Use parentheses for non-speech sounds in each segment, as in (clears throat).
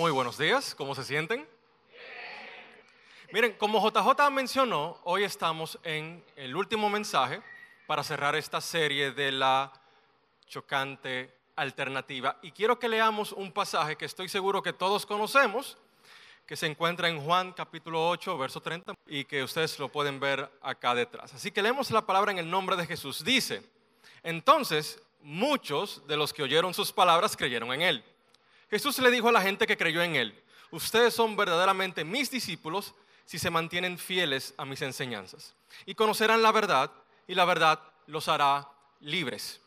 Muy buenos días, ¿cómo se sienten? Miren, como JJ mencionó, hoy estamos en el último mensaje para cerrar esta serie de la chocante alternativa. Y quiero que leamos un pasaje que estoy seguro que todos conocemos, que se encuentra en Juan capítulo 8, verso 30, y que ustedes lo pueden ver acá detrás. Así que leemos la palabra en el nombre de Jesús. Dice, entonces muchos de los que oyeron sus palabras creyeron en él. Jesús le dijo a la gente que creyó en él, ustedes son verdaderamente mis discípulos si se mantienen fieles a mis enseñanzas. Y conocerán la verdad y la verdad los hará libres.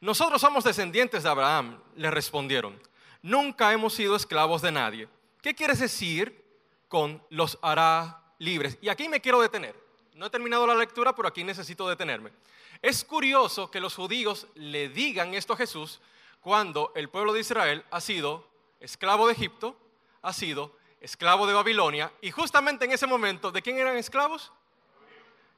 Nosotros somos descendientes de Abraham, le respondieron. Nunca hemos sido esclavos de nadie. ¿Qué quieres decir con los hará libres? Y aquí me quiero detener. No he terminado la lectura, pero aquí necesito detenerme. Es curioso que los judíos le digan esto a Jesús cuando el pueblo de Israel ha sido esclavo de Egipto, ha sido esclavo de Babilonia, y justamente en ese momento, ¿de quién eran esclavos?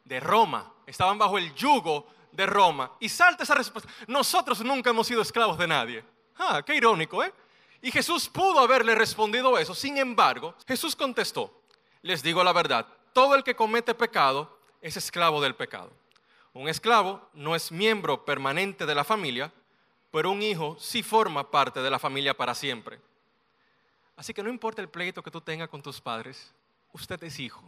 De Roma. Estaban bajo el yugo de Roma. Y salta esa respuesta. Nosotros nunca hemos sido esclavos de nadie. Ah, qué irónico, ¿eh? Y Jesús pudo haberle respondido eso. Sin embargo, Jesús contestó, les digo la verdad, todo el que comete pecado es esclavo del pecado. Un esclavo no es miembro permanente de la familia, pero un hijo sí forma parte de la familia para siempre. Así que no importa el pleito que tú tengas con tus padres, usted es hijo.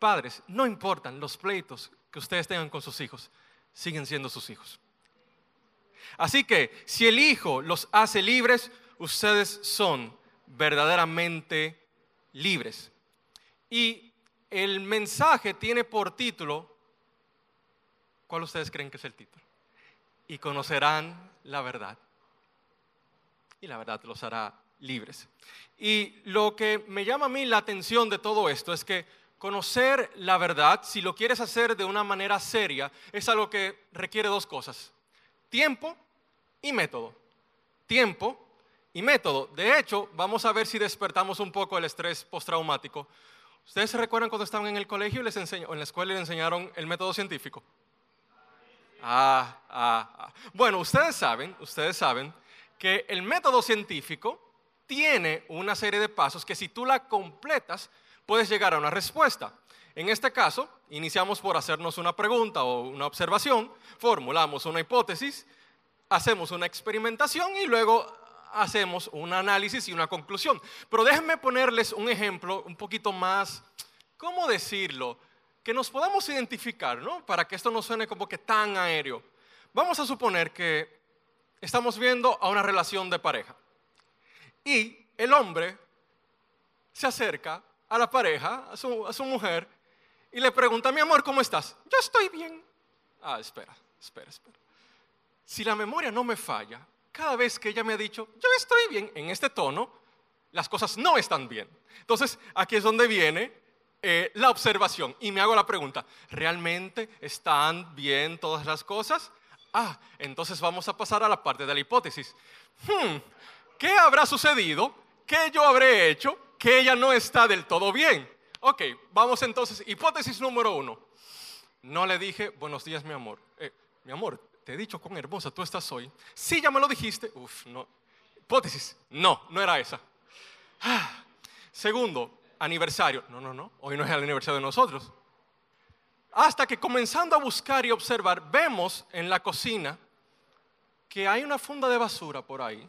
Padres, no importan los pleitos que ustedes tengan con sus hijos, siguen siendo sus hijos. Así que si el hijo los hace libres, ustedes son verdaderamente libres. Y el mensaje tiene por título, ¿cuál ustedes creen que es el título? Y conocerán la verdad. Y la verdad los hará libres. Y lo que me llama a mí la atención de todo esto es que conocer la verdad, si lo quieres hacer de una manera seria, es algo que requiere dos cosas. Tiempo y método. Tiempo y método. De hecho, vamos a ver si despertamos un poco el estrés postraumático. ¿Ustedes se recuerdan cuando estaban en el colegio y les enseñó, en la escuela y les enseñaron el método científico? Ah, ah, ah. Bueno, ustedes saben, ustedes saben que el método científico tiene una serie de pasos que si tú la completas, puedes llegar a una respuesta. En este caso, iniciamos por hacernos una pregunta o una observación, formulamos una hipótesis, hacemos una experimentación y luego hacemos un análisis y una conclusión. Pero déjenme ponerles un ejemplo un poquito más, ¿cómo decirlo? Que nos podamos identificar, ¿no? Para que esto no suene como que tan aéreo. Vamos a suponer que estamos viendo a una relación de pareja. Y el hombre se acerca a la pareja, a su, a su mujer, y le pregunta, mi amor, ¿cómo estás? Yo estoy bien. Ah, espera, espera, espera. Si la memoria no me falla, cada vez que ella me ha dicho, yo estoy bien, en este tono, las cosas no están bien. Entonces, aquí es donde viene eh, la observación y me hago la pregunta, ¿realmente están bien todas las cosas? Ah, entonces vamos a pasar a la parte de la hipótesis. Hmm, ¿Qué habrá sucedido? ¿Qué yo habré hecho? Que ella no está del todo bien. Ok, vamos entonces, hipótesis número uno. No le dije, buenos días, mi amor. Eh, mi amor, te he dicho cuán hermosa tú estás hoy. Sí, ya me lo dijiste. Uf, no. Hipótesis, no, no era esa. Ah. Segundo, aniversario. No, no, no, hoy no es el aniversario de nosotros. Hasta que comenzando a buscar y observar, vemos en la cocina que hay una funda de basura por ahí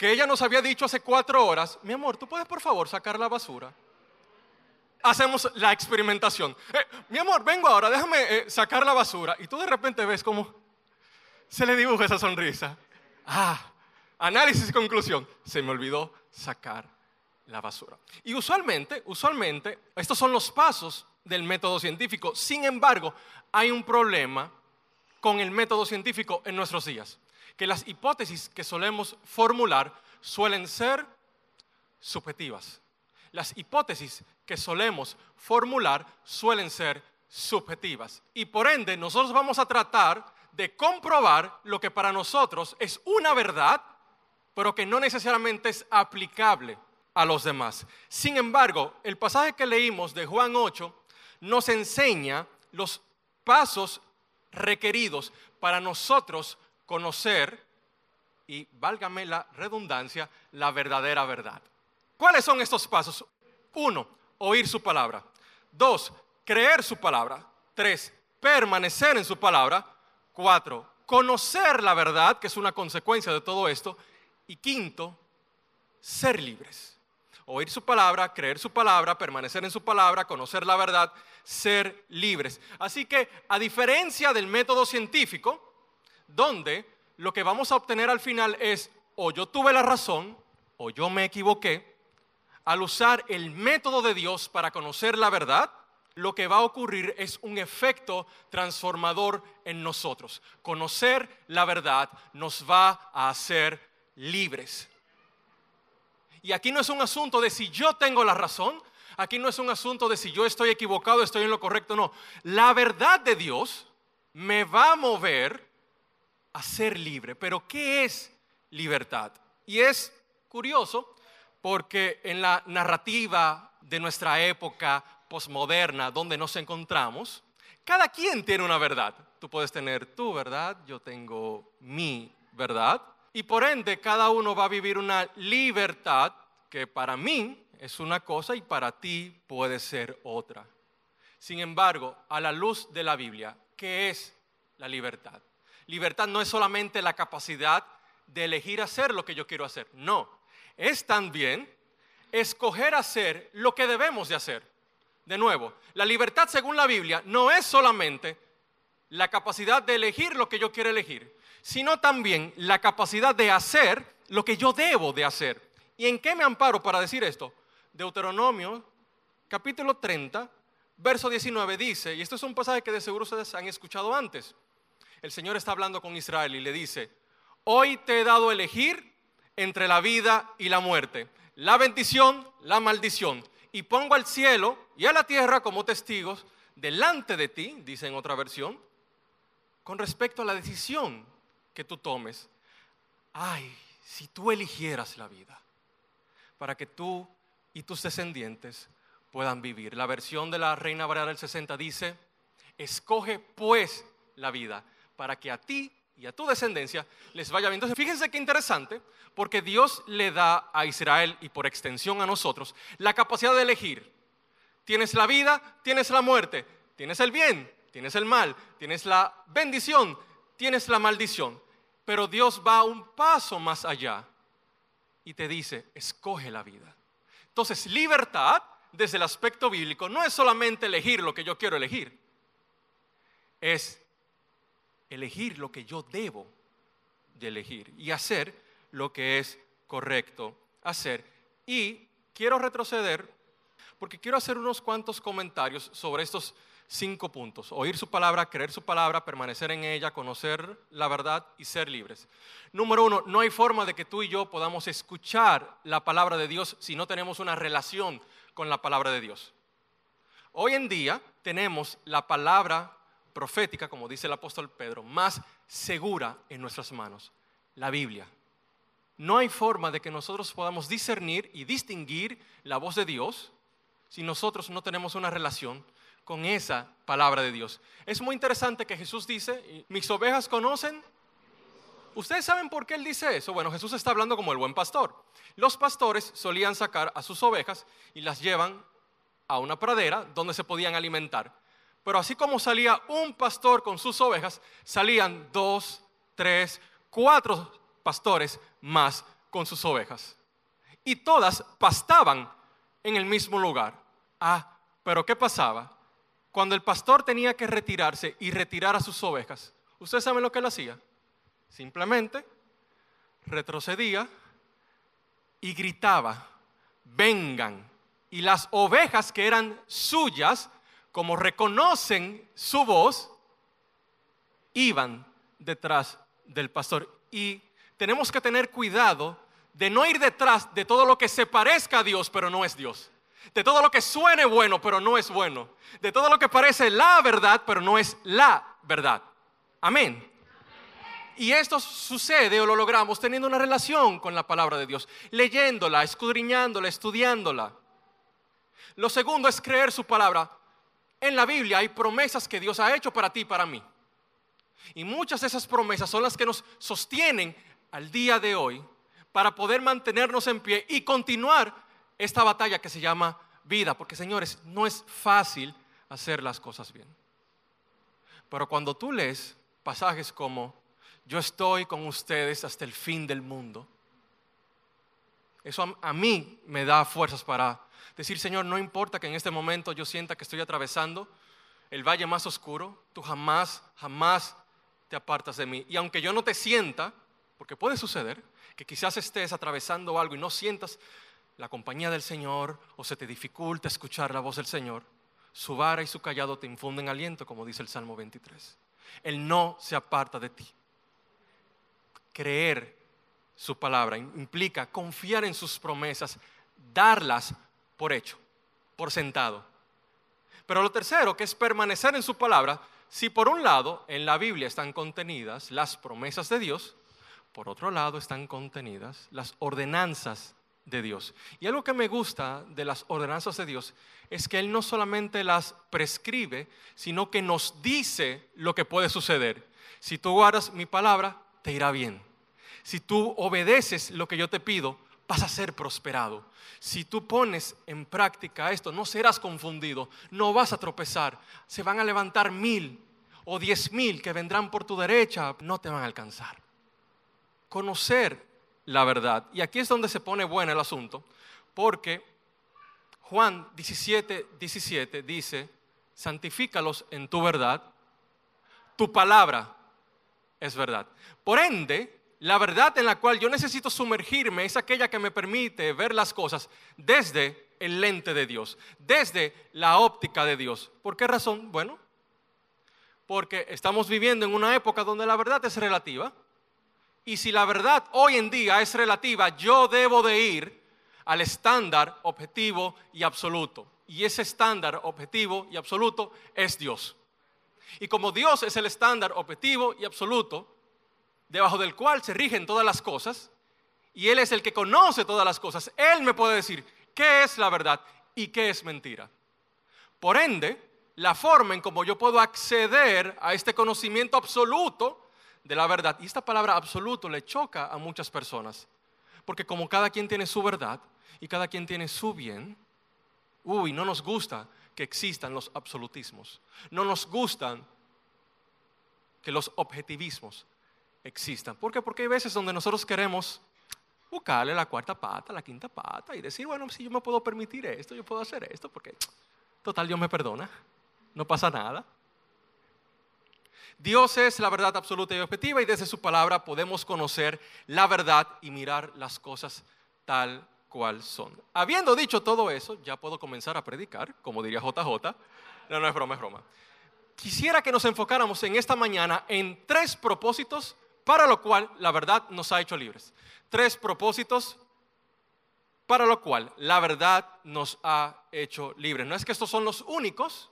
que ella nos había dicho hace cuatro horas, mi amor, ¿tú puedes por favor sacar la basura? Hacemos la experimentación. Eh, mi amor, vengo ahora, déjame eh, sacar la basura. Y tú de repente ves cómo se le dibuja esa sonrisa. Ah, análisis y conclusión. Se me olvidó sacar la basura. Y usualmente, usualmente, estos son los pasos del método científico. Sin embargo, hay un problema con el método científico en nuestros días que las hipótesis que solemos formular suelen ser subjetivas. Las hipótesis que solemos formular suelen ser subjetivas. Y por ende, nosotros vamos a tratar de comprobar lo que para nosotros es una verdad, pero que no necesariamente es aplicable a los demás. Sin embargo, el pasaje que leímos de Juan 8 nos enseña los pasos requeridos para nosotros conocer y, válgame la redundancia, la verdadera verdad. ¿Cuáles son estos pasos? Uno, oír su palabra. Dos, creer su palabra. Tres, permanecer en su palabra. Cuatro, conocer la verdad, que es una consecuencia de todo esto. Y quinto, ser libres. Oír su palabra, creer su palabra, permanecer en su palabra, conocer la verdad, ser libres. Así que, a diferencia del método científico, donde lo que vamos a obtener al final es o yo tuve la razón o yo me equivoqué, al usar el método de Dios para conocer la verdad, lo que va a ocurrir es un efecto transformador en nosotros. Conocer la verdad nos va a hacer libres. Y aquí no es un asunto de si yo tengo la razón, aquí no es un asunto de si yo estoy equivocado, estoy en lo correcto, no. La verdad de Dios me va a mover a ser libre. Pero ¿qué es libertad? Y es curioso porque en la narrativa de nuestra época posmoderna donde nos encontramos, cada quien tiene una verdad. Tú puedes tener tu verdad, yo tengo mi verdad, y por ende cada uno va a vivir una libertad que para mí es una cosa y para ti puede ser otra. Sin embargo, a la luz de la Biblia, ¿qué es la libertad? Libertad no es solamente la capacidad de elegir hacer lo que yo quiero hacer, no, es también escoger hacer lo que debemos de hacer. De nuevo, la libertad según la Biblia no es solamente la capacidad de elegir lo que yo quiero elegir, sino también la capacidad de hacer lo que yo debo de hacer. ¿Y en qué me amparo para decir esto? Deuteronomio capítulo 30, verso 19 dice, y esto es un pasaje que de seguro ustedes han escuchado antes, el Señor está hablando con Israel y le dice, hoy te he dado elegir entre la vida y la muerte, la bendición, la maldición, y pongo al cielo y a la tierra como testigos delante de ti, dice en otra versión, con respecto a la decisión que tú tomes. Ay, si tú eligieras la vida, para que tú y tus descendientes puedan vivir. La versión de la Reina Valera del 60 dice, escoge pues la vida para que a ti y a tu descendencia les vaya bien. Entonces, fíjense qué interesante, porque Dios le da a Israel y por extensión a nosotros la capacidad de elegir. Tienes la vida, tienes la muerte, tienes el bien, tienes el mal, tienes la bendición, tienes la maldición. Pero Dios va un paso más allá y te dice, escoge la vida. Entonces, libertad desde el aspecto bíblico no es solamente elegir lo que yo quiero elegir, es elegir lo que yo debo de elegir y hacer lo que es correcto hacer. Y quiero retroceder porque quiero hacer unos cuantos comentarios sobre estos cinco puntos. Oír su palabra, creer su palabra, permanecer en ella, conocer la verdad y ser libres. Número uno, no hay forma de que tú y yo podamos escuchar la palabra de Dios si no tenemos una relación con la palabra de Dios. Hoy en día tenemos la palabra profética, como dice el apóstol Pedro, más segura en nuestras manos, la Biblia. No hay forma de que nosotros podamos discernir y distinguir la voz de Dios si nosotros no tenemos una relación con esa palabra de Dios. Es muy interesante que Jesús dice, mis ovejas conocen. ¿Ustedes saben por qué él dice eso? Bueno, Jesús está hablando como el buen pastor. Los pastores solían sacar a sus ovejas y las llevan a una pradera donde se podían alimentar. Pero así como salía un pastor con sus ovejas, salían dos, tres, cuatro pastores más con sus ovejas. Y todas pastaban en el mismo lugar. Ah, pero ¿qué pasaba? Cuando el pastor tenía que retirarse y retirar a sus ovejas, ¿ustedes saben lo que él hacía? Simplemente retrocedía y gritaba, vengan. Y las ovejas que eran suyas como reconocen su voz, iban detrás del pastor. Y tenemos que tener cuidado de no ir detrás de todo lo que se parezca a Dios, pero no es Dios. De todo lo que suene bueno, pero no es bueno. De todo lo que parece la verdad, pero no es la verdad. Amén. Y esto sucede o lo logramos teniendo una relación con la palabra de Dios, leyéndola, escudriñándola, estudiándola. Lo segundo es creer su palabra en la Biblia hay promesas que Dios ha hecho para ti y para mí. Y muchas de esas promesas son las que nos sostienen al día de hoy para poder mantenernos en pie y continuar esta batalla que se llama vida. Porque señores, no es fácil hacer las cosas bien. Pero cuando tú lees pasajes como yo estoy con ustedes hasta el fin del mundo, eso a, mí me da fuerzas para decir, Señor, no importa que en este momento yo sienta que estoy atravesando el valle más oscuro, tú jamás, jamás te apartas de mí. Y aunque yo no te sienta, porque puede suceder que quizás estés atravesando algo y no sientas la compañía del Señor o se te dificulta escuchar la voz del Señor, su vara y su callado te infunden aliento, como dice el Salmo 23. Él no se aparta de ti. Creer su palabra implica confiar en sus promesas, darlas por hecho, por sentado. Pero lo tercero, que es permanecer en su palabra, si por un lado en la Biblia están contenidas las promesas de Dios, por otro lado están contenidas las ordenanzas de Dios. Y algo que me gusta de las ordenanzas de Dios es que Él no solamente las prescribe, sino que nos dice lo que puede suceder. Si tú guardas mi palabra, te irá bien. Si tú obedeces lo que yo te pido, vas a ser prosperado. Si tú pones en práctica esto, no serás confundido, no vas a tropezar. Se van a levantar mil o diez mil que vendrán por tu derecha, no te van a alcanzar. Conocer la verdad. Y aquí es donde se pone bueno el asunto, porque Juan 17, 17 dice, santifícalos en tu verdad, tu palabra es verdad. Por ende, la verdad en la cual yo necesito sumergirme es aquella que me permite ver las cosas desde el lente de Dios, desde la óptica de Dios. ¿Por qué razón? Bueno, porque estamos viviendo en una época donde la verdad es relativa. Y si la verdad hoy en día es relativa, yo debo de ir al estándar objetivo y absoluto. Y ese estándar objetivo y absoluto es Dios. Y como Dios es el estándar objetivo y absoluto, debajo del cual se rigen todas las cosas, y Él es el que conoce todas las cosas, Él me puede decir qué es la verdad y qué es mentira. Por ende, la forma en cómo yo puedo acceder a este conocimiento absoluto de la verdad, y esta palabra absoluto le choca a muchas personas, porque como cada quien tiene su verdad y cada quien tiene su bien, uy, no nos gusta que existan los absolutismos, no nos gustan que los objetivismos existan. ¿Por qué? Porque hay veces donde nosotros queremos buscarle la cuarta pata, la quinta pata y decir, bueno, si yo me puedo permitir esto, yo puedo hacer esto, porque total Dios me perdona, no pasa nada. Dios es la verdad absoluta y objetiva y desde su palabra podemos conocer la verdad y mirar las cosas tal cual son. Habiendo dicho todo eso, ya puedo comenzar a predicar, como diría JJ. No, no es broma, es broma. Quisiera que nos enfocáramos en esta mañana en tres propósitos para lo cual la verdad nos ha hecho libres. Tres propósitos para lo cual la verdad nos ha hecho libres. No es que estos son los únicos,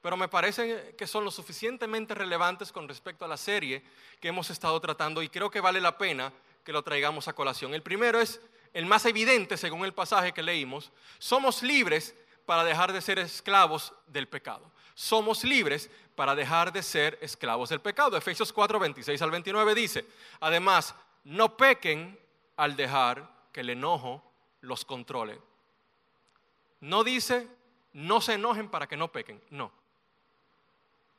pero me parece que son lo suficientemente relevantes con respecto a la serie que hemos estado tratando y creo que vale la pena que lo traigamos a colación. El primero es el más evidente según el pasaje que leímos. Somos libres para dejar de ser esclavos del pecado. Somos libres para dejar de ser esclavos del pecado. Efesios 4, 26 al 29 dice, además, no pequen al dejar que el enojo los controle. No dice, no se enojen para que no pequen, no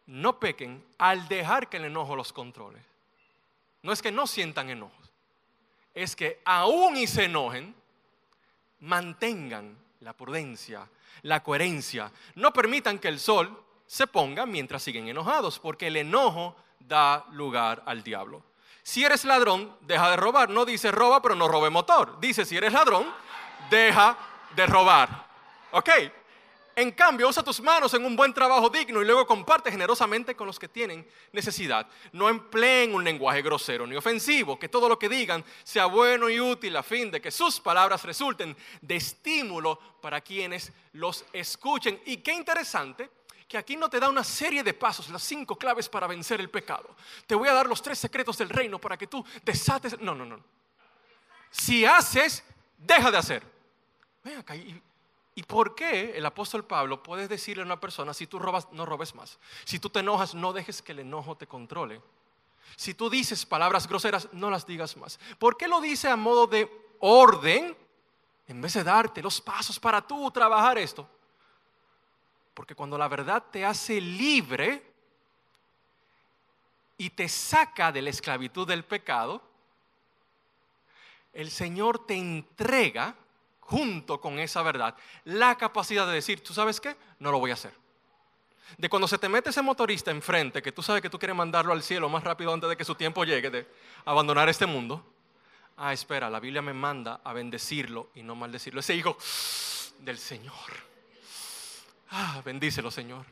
no pequen al dejar que el enojo los controle. No es que no sientan enojos, es que aún y se enojen, mantengan la prudencia, la coherencia. No permitan que el sol se ponga mientras siguen enojados, porque el enojo da lugar al diablo. Si eres ladrón, deja de robar. No dice roba, pero no robe motor. Dice, si eres ladrón, deja de robar. ¿Ok? En cambio, usa tus manos en un buen trabajo digno y luego comparte generosamente con los que tienen necesidad. No empleen un lenguaje grosero ni ofensivo, que todo lo que digan sea bueno y útil a fin de que sus palabras resulten de estímulo para quienes los escuchen. Y qué interesante que aquí no te da una serie de pasos, las cinco claves para vencer el pecado. Te voy a dar los tres secretos del reino para que tú desates. No, no, no. Si haces, deja de hacer. Ven acá, ¿Y por qué el apóstol Pablo puede decirle a una persona, si tú robas, no robes más? Si tú te enojas, no dejes que el enojo te controle. Si tú dices palabras groseras, no las digas más. ¿Por qué lo dice a modo de orden en vez de darte los pasos para tú trabajar esto? Porque cuando la verdad te hace libre y te saca de la esclavitud del pecado, el Señor te entrega junto con esa verdad la capacidad de decir, ¿tú sabes qué? No lo voy a hacer. De cuando se te mete ese motorista enfrente, que tú sabes que tú quieres mandarlo al cielo más rápido antes de que su tiempo llegue de abandonar este mundo. Ah, espera, la Biblia me manda a bendecirlo y no maldecirlo. Ese hijo del Señor. Ah, bendícelo, Señor.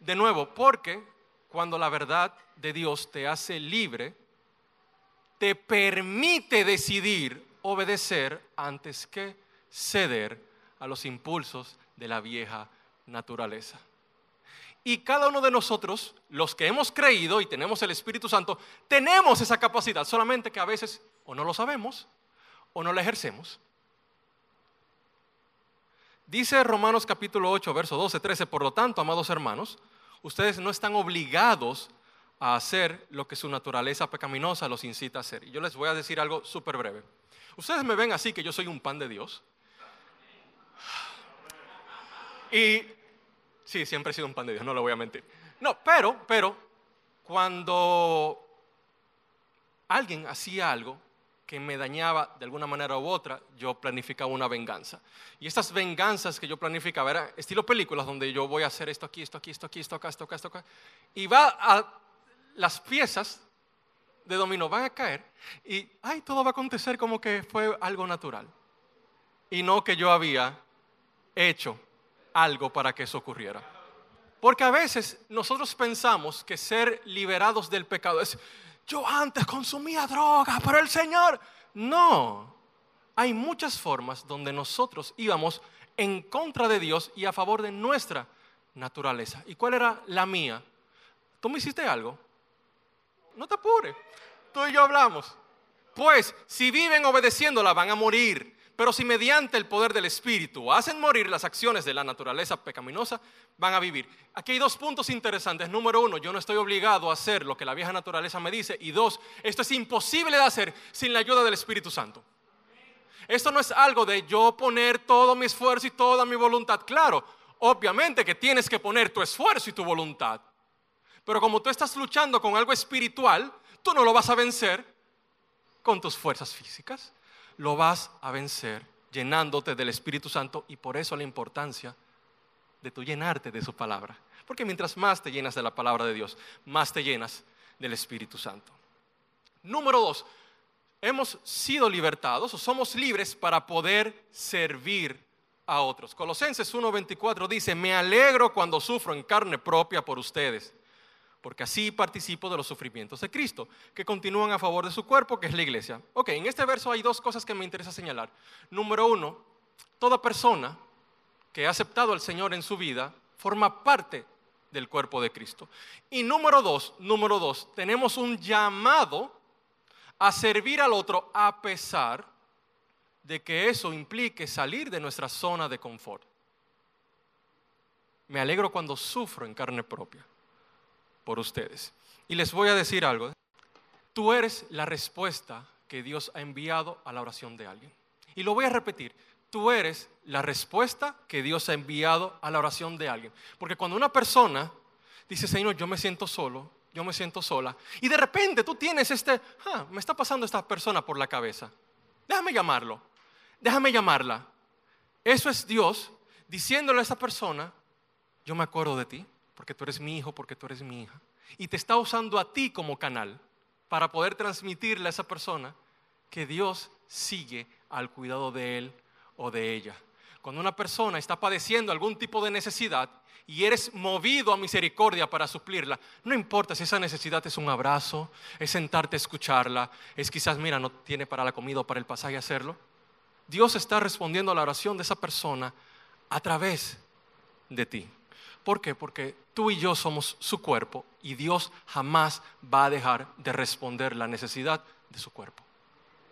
De nuevo, porque cuando la verdad de Dios te hace libre, te permite decidir obedecer antes que ceder a los impulsos de la vieja naturaleza. Y cada uno de nosotros, los que hemos creído y tenemos el Espíritu Santo, tenemos esa capacidad, solamente que a veces o no lo sabemos o no la ejercemos. Dice Romanos capítulo 8, verso 12, 13, por lo tanto, amados hermanos, ustedes no están obligados a hacer lo que su naturaleza pecaminosa los incita a hacer. Y yo les voy a decir algo súper breve. Ustedes me ven así que yo soy un pan de Dios. Y sí, siempre he sido un pan de Dios, no lo voy a mentir. No, pero, pero, cuando alguien hacía algo que me dañaba de alguna manera u otra, yo planificaba una venganza. Y estas venganzas que yo planificaba eran estilo películas donde yo voy a hacer esto aquí, esto aquí, esto aquí, esto acá, esto acá, esto acá. Y va a las piezas de dominó van a caer y ay, todo va a acontecer como que fue algo natural. Y no que yo había hecho algo para que eso ocurriera. Porque a veces nosotros pensamos que ser liberados del pecado es yo antes consumía droga, pero el Señor, no. Hay muchas formas donde nosotros íbamos en contra de Dios y a favor de nuestra naturaleza. ¿Y cuál era la mía? ¿Tú me hiciste algo? No te apures. Tú y yo hablamos. Pues si viven obedeciéndola van a morir. Pero si mediante el poder del Espíritu hacen morir las acciones de la naturaleza pecaminosa, van a vivir. Aquí hay dos puntos interesantes. Número uno, yo no estoy obligado a hacer lo que la vieja naturaleza me dice. Y dos, esto es imposible de hacer sin la ayuda del Espíritu Santo. Esto no es algo de yo poner todo mi esfuerzo y toda mi voluntad. Claro, obviamente que tienes que poner tu esfuerzo y tu voluntad. Pero como tú estás luchando con algo espiritual, tú no lo vas a vencer con tus fuerzas físicas lo vas a vencer llenándote del Espíritu Santo y por eso la importancia de tu llenarte de su palabra. Porque mientras más te llenas de la palabra de Dios, más te llenas del Espíritu Santo. Número dos, hemos sido libertados o somos libres para poder servir a otros. Colosenses 1:24 dice, me alegro cuando sufro en carne propia por ustedes porque así participo de los sufrimientos de Cristo, que continúan a favor de su cuerpo, que es la iglesia. Ok, en este verso hay dos cosas que me interesa señalar. Número uno, toda persona que ha aceptado al Señor en su vida forma parte del cuerpo de Cristo. Y número dos, número dos, tenemos un llamado a servir al otro a pesar de que eso implique salir de nuestra zona de confort. Me alegro cuando sufro en carne propia por ustedes. Y les voy a decir algo. Tú eres la respuesta que Dios ha enviado a la oración de alguien. Y lo voy a repetir. Tú eres la respuesta que Dios ha enviado a la oración de alguien. Porque cuando una persona dice, Señor, yo me siento solo, yo me siento sola, y de repente tú tienes este, ah, me está pasando esta persona por la cabeza. Déjame llamarlo, déjame llamarla. Eso es Dios diciéndole a esa persona, yo me acuerdo de ti, porque tú eres mi hijo, porque tú eres mi hija. Y te está usando a ti como canal para poder transmitirle a esa persona que Dios sigue al cuidado de él o de ella. Cuando una persona está padeciendo algún tipo de necesidad y eres movido a misericordia para suplirla, no importa si esa necesidad es un abrazo, es sentarte a escucharla, es quizás, mira, no tiene para la comida o para el pasaje hacerlo. Dios está respondiendo a la oración de esa persona a través de ti. ¿Por qué? Porque tú y yo somos su cuerpo y Dios jamás va a dejar de responder la necesidad de su cuerpo.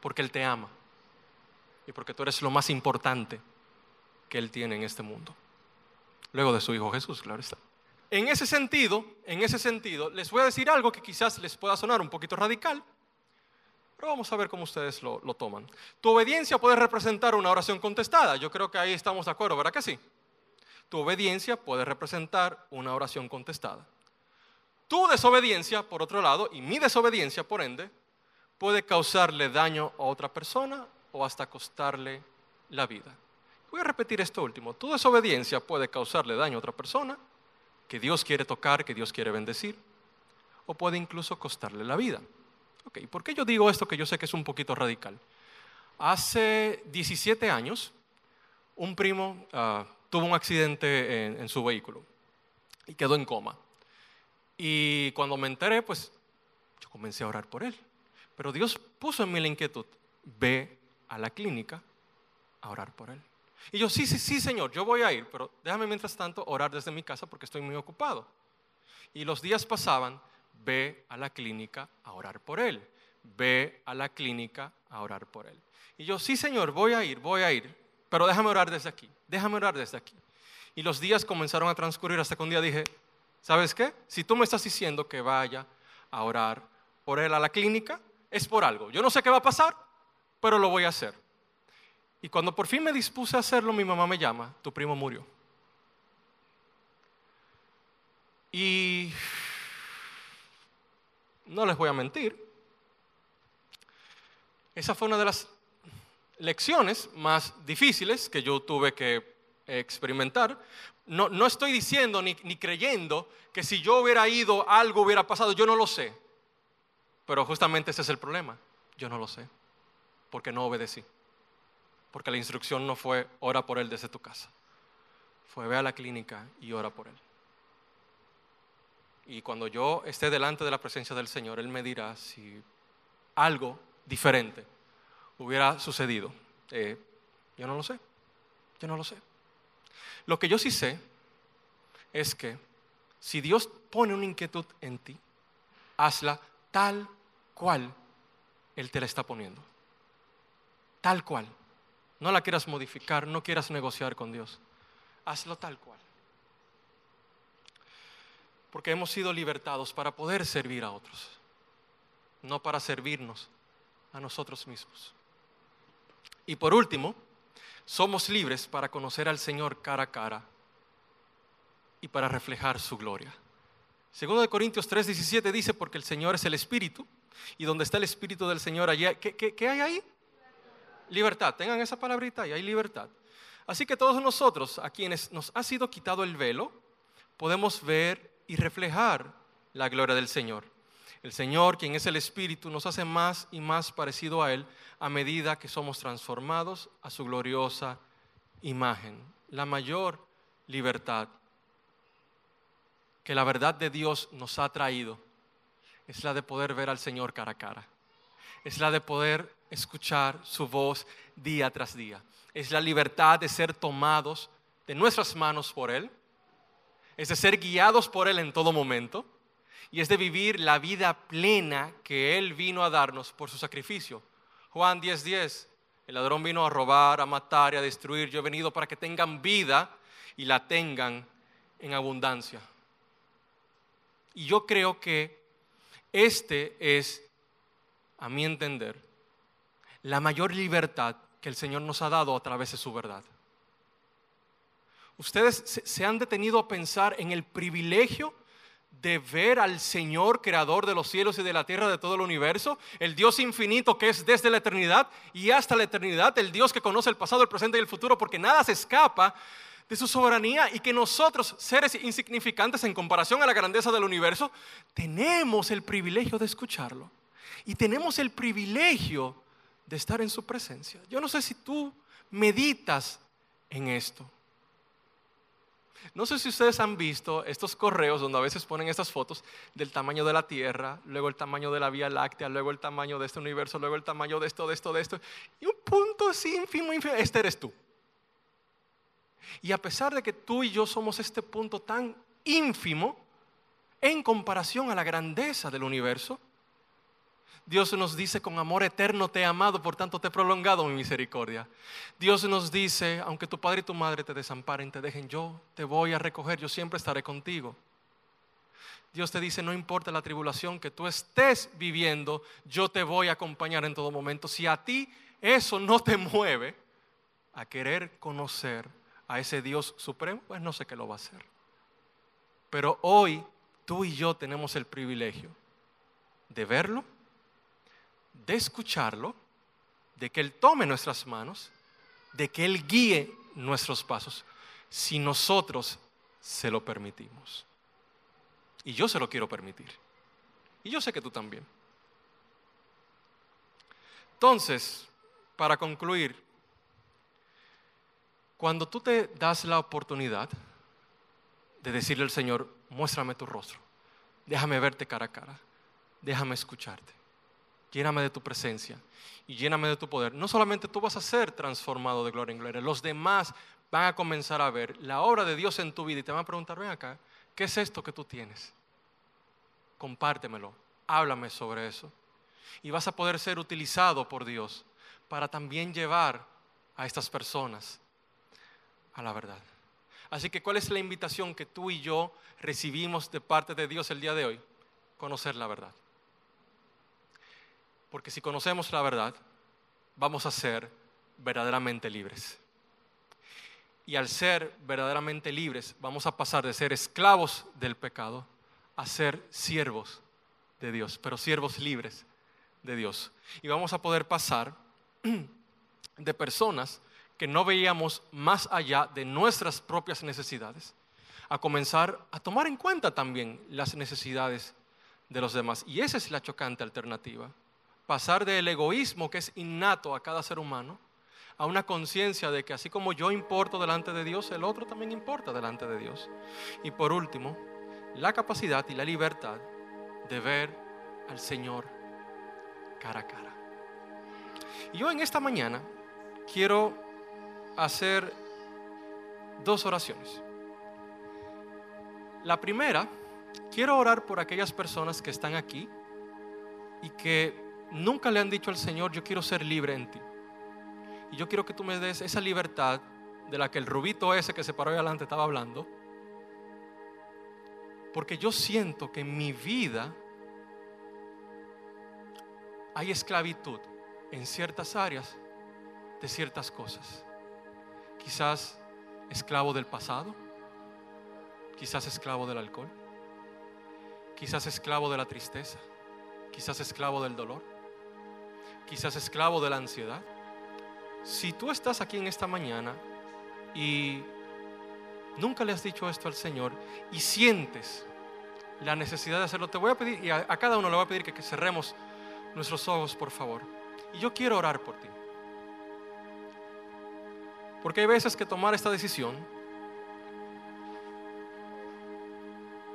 Porque Él te ama y porque tú eres lo más importante que Él tiene en este mundo. Luego de su Hijo Jesús, claro está. en ese sentido, en ese sentido, les voy a decir algo que quizás les pueda sonar un poquito radical, pero vamos a ver cómo ustedes lo, lo toman. Tu obediencia puede representar una oración contestada. Yo creo que ahí estamos de acuerdo, ¿verdad que sí? Tu obediencia puede representar una oración contestada. Tu desobediencia, por otro lado, y mi desobediencia, por ende, puede causarle daño a otra persona o hasta costarle la vida. Voy a repetir esto último. Tu desobediencia puede causarle daño a otra persona que Dios quiere tocar, que Dios quiere bendecir, o puede incluso costarle la vida. Ok, ¿por qué yo digo esto que yo sé que es un poquito radical? Hace 17 años, un primo ah, tuvo un accidente en, su vehículo y quedó en coma. Y cuando me enteré, pues yo comencé a orar por él. Pero Dios puso en mí la inquietud, ve a la clínica a orar por él. Y yo, sí, sí, sí, Señor, yo voy a ir, pero déjame mientras tanto orar desde mi casa porque estoy muy ocupado. Y los días pasaban, ve a la clínica a orar por él, ve a la clínica a orar por él. Y yo, sí, Señor, voy a ir, voy a ir, pero déjame orar desde aquí, déjame orar desde aquí. Y los días comenzaron a transcurrir hasta que un día dije, ¿sabes qué? Si tú me estás diciendo que vaya a orar por él a la clínica, es por algo. Yo no sé qué va a pasar, pero lo voy a hacer. Y cuando por fin me dispuse a hacerlo, mi mamá me llama, tu primo murió. Y no les voy a mentir, esa fue una de las lecciones más difíciles que yo tuve que experimentar. No, no estoy diciendo ni, ni creyendo que si yo hubiera ido algo hubiera pasado, yo no lo sé. Pero justamente ese es el problema, yo no lo sé, porque no obedecí porque la instrucción no fue ora por él desde tu casa. Fue ve a la clínica y ora por él. Y cuando yo esté delante de la presencia del Señor, Él me dirá si algo diferente hubiera sucedido. Eh, yo no lo sé. Yo no lo sé. Lo que yo sí sé es que si Dios pone una inquietud en ti, hazla tal cual Él te la está poniendo. Tal cual. No la quieras modificar, no quieras negociar con Dios. Hazlo tal cual. Porque hemos sido libertados para poder servir a otros, no para servirnos a nosotros mismos. Y por último, somos libres para conocer al Señor cara a cara y para reflejar su gloria. Segundo de Corintios 3:17 dice, porque el Señor es el Espíritu, y donde está el Espíritu del Señor, allí, ¿qué, qué hay ahí? Libertad, tengan esa palabrita y hay libertad. Así que todos nosotros, a quienes nos ha sido quitado el velo, podemos ver y reflejar la gloria del Señor. El Señor, quien es el Espíritu, nos hace más y más parecido a Él a medida que somos transformados a su gloriosa imagen. La mayor libertad que la verdad de Dios nos ha traído es la de poder ver al Señor cara a cara. Es la de poder escuchar su voz día tras día. Es la libertad de ser tomados de nuestras manos por Él. Es de ser guiados por Él en todo momento. Y es de vivir la vida plena que Él vino a darnos por su sacrificio. Juan 10:10, 10, el ladrón vino a robar, a matar y a destruir. Yo he venido para que tengan vida y la tengan en abundancia. Y yo creo que este es, a mi entender, la mayor libertad que el Señor nos ha dado a través de su verdad. Ustedes se han detenido a pensar en el privilegio de ver al Señor, creador de los cielos y de la tierra, de todo el universo, el Dios infinito que es desde la eternidad y hasta la eternidad, el Dios que conoce el pasado, el presente y el futuro, porque nada se escapa de su soberanía y que nosotros, seres insignificantes en comparación a la grandeza del universo, tenemos el privilegio de escucharlo y tenemos el privilegio de estar en su presencia. Yo no sé si tú meditas en esto. No sé si ustedes han visto estos correos donde a veces ponen estas fotos del tamaño de la Tierra, luego el tamaño de la Vía Láctea, luego el tamaño de este universo, luego el tamaño de esto, de esto, de esto. Y un punto así ínfimo, ínfimo, este eres tú. Y a pesar de que tú y yo somos este punto tan ínfimo en comparación a la grandeza del universo, Dios nos dice, con amor eterno te he amado, por tanto te he prolongado mi misericordia. Dios nos dice, aunque tu padre y tu madre te desamparen, te dejen, yo te voy a recoger, yo siempre estaré contigo. Dios te dice, no importa la tribulación que tú estés viviendo, yo te voy a acompañar en todo momento. Si a ti eso no te mueve a querer conocer a ese Dios supremo, pues no sé qué lo va a hacer. Pero hoy tú y yo tenemos el privilegio de verlo, de escucharlo, de que Él tome nuestras manos, de que Él guíe nuestros pasos, si nosotros se lo permitimos. Y yo se lo quiero permitir. Y yo sé que tú también. Entonces, para concluir, cuando tú te das la oportunidad de decirle al Señor, muéstrame tu rostro, déjame verte cara a cara, déjame escucharte, lléname de tu presencia y lléname de tu poder, no solamente tú vas a ser transformado de gloria en gloria, los demás van a comenzar a ver la obra de Dios en tu vida y te van a preguntar, ven acá, ¿qué es esto que tú tienes? compártemelo, háblame sobre eso. Y vas a poder ser utilizado por Dios para también llevar a estas personas a la verdad. Así que, ¿cuál es la invitación que tú y yo recibimos de parte de Dios el día de hoy? Conocer la verdad. Porque si conocemos la verdad, vamos a ser verdaderamente libres. Y al ser verdaderamente libres, vamos a pasar de ser esclavos del pecado a ser siervos de Dios, pero siervos libres de Dios. Y vamos a poder pasar (clears throat) de personas que no veíamos más allá de nuestras propias necesidades, a comenzar a tomar en cuenta también las necesidades de los demás. Y esa es la chocante alternativa. Pasar del egoísmo que es innato a cada ser humano a una conciencia de que así como yo importo delante de Dios, el otro también importa delante de Dios. Y por último, la capacidad y la libertad de ver al Señor cara a cara. Y yo en esta mañana quiero hacer dos oraciones. La primera, quiero orar por aquellas personas que están aquí y que nunca le han dicho al Señor, yo quiero ser libre en ti. Y yo quiero que tú me des esa libertad de la que el rubito ese que se paró ahí adelante estaba hablando porque yo siento que en mi vida hay esclavitud en ciertas áreas de ciertas cosas. Quizás esclavo del pasado, quizás esclavo del alcohol, quizás esclavo de la tristeza, quizás esclavo del dolor, quizás esclavo de la ansiedad. Si tú estás aquí en esta mañana y nunca le has dicho esto al Señor y sientes la necesidad de hacerlo, te voy a pedir, y a, cada uno le voy a pedir que, que cerremos nuestros ojos, por favor. Y yo quiero orar por ti. Porque hay veces que tomar esta decisión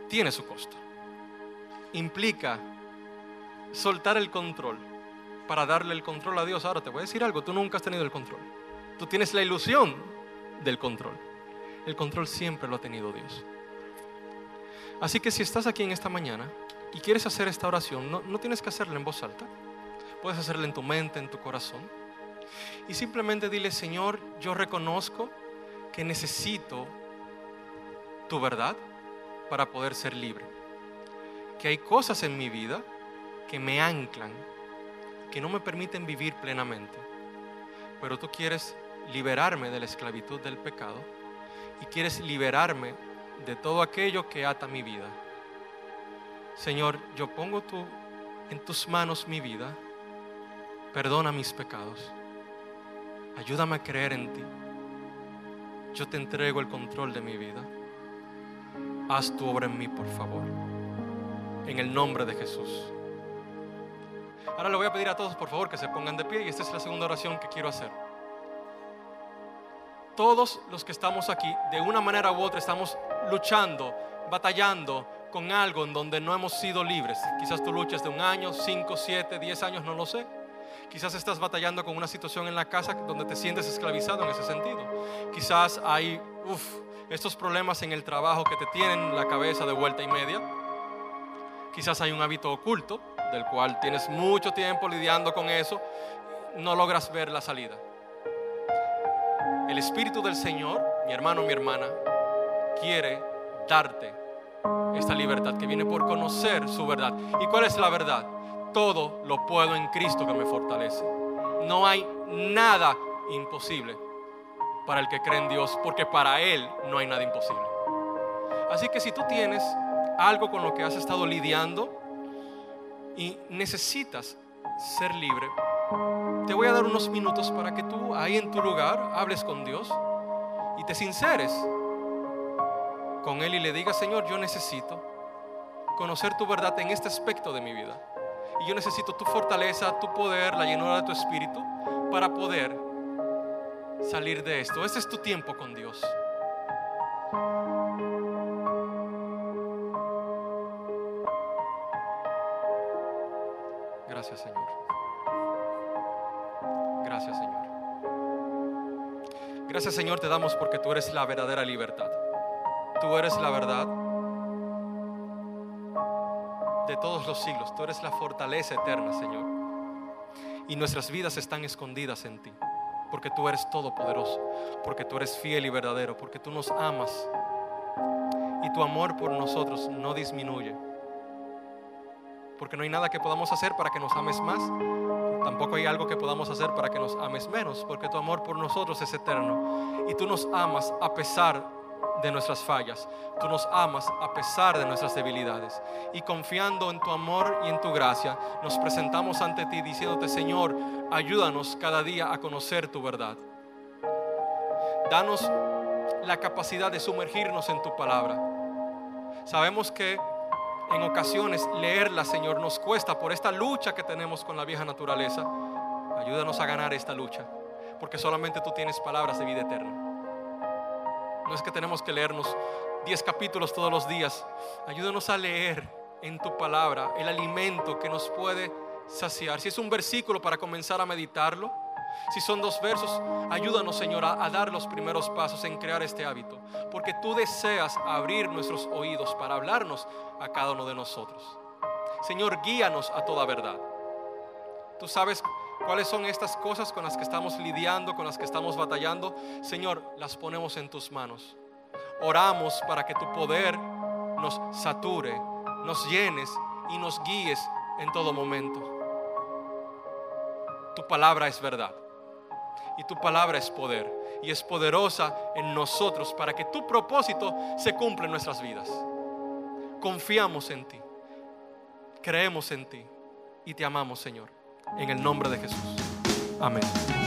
tiene su costo. Implica soltar el control para darle el control a Dios. Ahora te voy a decir algo, tú nunca has tenido el control. Tú tienes la ilusión del control. El control siempre lo ha tenido Dios. Así que si estás aquí en esta mañana y quieres hacer esta oración, no, tienes que hacerla en voz alta. Puedes hacerla en tu mente, en tu corazón. Y simplemente dile, Señor, yo reconozco que necesito tu verdad para poder ser libre. Que hay cosas en mi vida que me anclan, que no me permiten vivir plenamente. Pero tú quieres liberarme de la esclavitud del pecado y quieres liberarme de todo aquello que ata mi vida. Señor, yo pongo tú, en tus manos mi vida. Perdona mis pecados. Ayúdame a creer en ti. Yo te entrego el control de mi vida. Haz tu obra en mí, por favor. En el nombre de Jesús. Ahora le voy a pedir a todos, por favor, que se pongan de pie y esta es la segunda oración que quiero hacer todos los que estamos aquí, de una manera u otra, estamos luchando, batallando con algo en donde no hemos sido libres. Quizás tú luchas de un año, cinco, siete, diez años, no lo sé. Quizás estás batallando con una situación en la casa donde te sientes esclavizado en ese sentido. Quizás hay estos problemas en el trabajo que te tienen la cabeza de vuelta y media. Quizás hay un hábito oculto del cual tienes mucho tiempo lidiando con eso. No logras ver la salida. El Espíritu del Señor, mi hermano, mi hermana, quiere darte esta libertad, que viene por conocer su verdad. ¿Y cuál es la verdad? Todo lo puedo en Cristo que me fortalece. No hay nada imposible para el que cree en Dios, porque para Él no hay nada imposible. Así que si tú tienes algo con lo que has estado lidiando y necesitas ser libre, te voy a dar unos minutos para que tú ahí en tu lugar hables con Dios y te sinceres con Él y le digas, Señor, yo necesito conocer tu verdad en este aspecto de mi vida. Y yo necesito tu fortaleza, tu poder, la llenura de tu espíritu para poder salir de esto. Este es tu tiempo con Dios. Gracias, Señor, te damos porque tú eres la verdadera libertad. Tú eres la verdad de todos los siglos. Tú eres la fortaleza eterna, Señor. Y nuestras vidas están escondidas en ti. Porque tú eres todopoderoso. Porque tú eres fiel y verdadero. Porque tú nos amas. Y tu amor por nosotros no disminuye. Porque no hay nada que podamos hacer para que nos ames más. Tampoco hay algo que podamos hacer para que nos ames menos. Porque tu amor por nosotros es eterno. Y tú nos amas a pesar de nuestras fallas. Tú nos amas a pesar de nuestras debilidades. Y confiando en tu amor y en tu gracia, nos presentamos ante ti diciéndote, Señor, ayúdanos cada día a conocer tu verdad. Danos la capacidad de sumergirnos en tu palabra. Sabemos que en ocasiones leerla, Señor, nos cuesta por esta lucha que tenemos con la vieja naturaleza. Ayúdanos a ganar esta lucha, porque solamente tú tienes palabras de vida eterna. No es que tenemos que leernos 10 capítulos todos los días. Ayúdanos a leer en tu palabra el alimento que nos puede saciar. Si es un versículo para comenzar a meditarlo, si son dos versos, ayúdanos, Señor, a, dar los primeros pasos en crear este hábito. Porque tú deseas abrir nuestros oídos para hablarnos a cada uno de nosotros. Señor, guíanos a toda verdad. Tú sabes cuáles son estas cosas con las que estamos lidiando, con las que estamos batallando. Señor, las ponemos en tus manos. Oramos para que tu poder nos sature, nos llenes y nos guíes en todo momento. Tu palabra es verdad y tu palabra es poder y es poderosa en nosotros para que tu propósito se cumpla en nuestras vidas. Confiamos en ti, creemos en ti y te amamos, Señor. En el nombre de Jesús. Amén.